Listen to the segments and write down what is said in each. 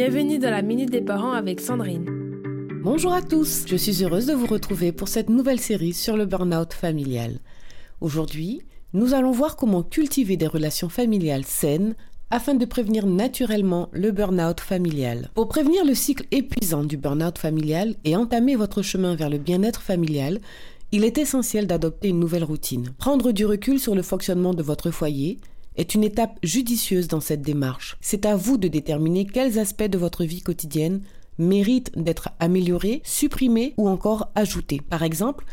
Bienvenue dans la Minute des Parents avec Sandrine. Bonjour à tous, je suis heureuse de vous retrouver pour cette nouvelle série sur le burn-out familial. Aujourd'hui, nous allons voir comment cultiver des relations familiales saines afin de prévenir naturellement le burn-out familial. Pour prévenir le cycle épuisant du burn-out familial et entamer votre chemin vers le bien-être familial, il est essentiel d'adopter une nouvelle routine. Prendre du recul sur le fonctionnement de votre foyer est une étape judicieuse dans cette démarche. C'est à vous de déterminer quels aspects de votre vie quotidienne méritent d'être améliorés, supprimés ou encore ajoutés. Par exemple,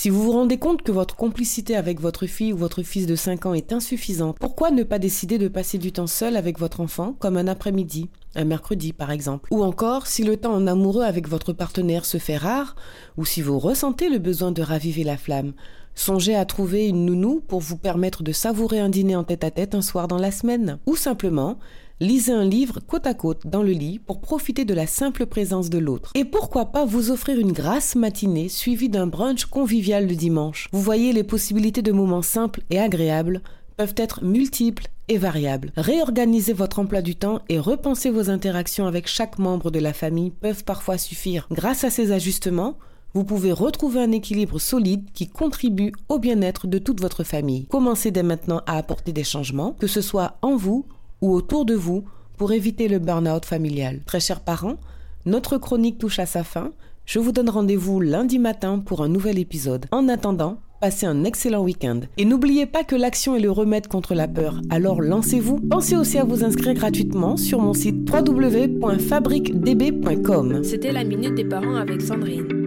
si vous vous rendez compte que votre complicité avec votre fille ou votre fils de 5 ans est insuffisante, pourquoi ne pas décider de passer du temps seul avec votre enfant, comme un après-midi, un mercredi par exemple? Ou encore, si le temps en amoureux avec votre partenaire se fait rare, ou si vous ressentez le besoin de raviver la flamme, songez à trouver une nounou pour vous permettre de savourer un dîner en tête à -tête un soir dans la semaine. Ou simplement, Lisez un livre côte à côte dans le lit pour profiter de la simple présence de l'autre. Et pourquoi pas vous offrir une grasse matinée suivie d'un brunch convivial le dimanche? Vous voyez, les possibilités de moments simples et agréables peuvent être multiples et variables. Réorganiser votre emploi du temps et repenser vos interactions avec chaque membre de la famille peuvent parfois suffire. Grâce à ces ajustements, vous pouvez retrouver un équilibre solide qui contribue au bien-être de toute votre famille. Commencez dès maintenant à apporter des changements, que ce soit en vous ou autour de vous pour éviter le burn-out familial. Très chers parents, notre chronique touche à sa fin. Je vous donne rendez-vous lundi matin pour un nouvel épisode. En attendant, passez un excellent week-end. Et n'oubliez pas que l'action est le remède contre la peur, alors lancez-vous. Pensez aussi à vous inscrire gratuitement sur mon site www.fabriquedb.com. C'était la Minute des Parents avec Sandrine.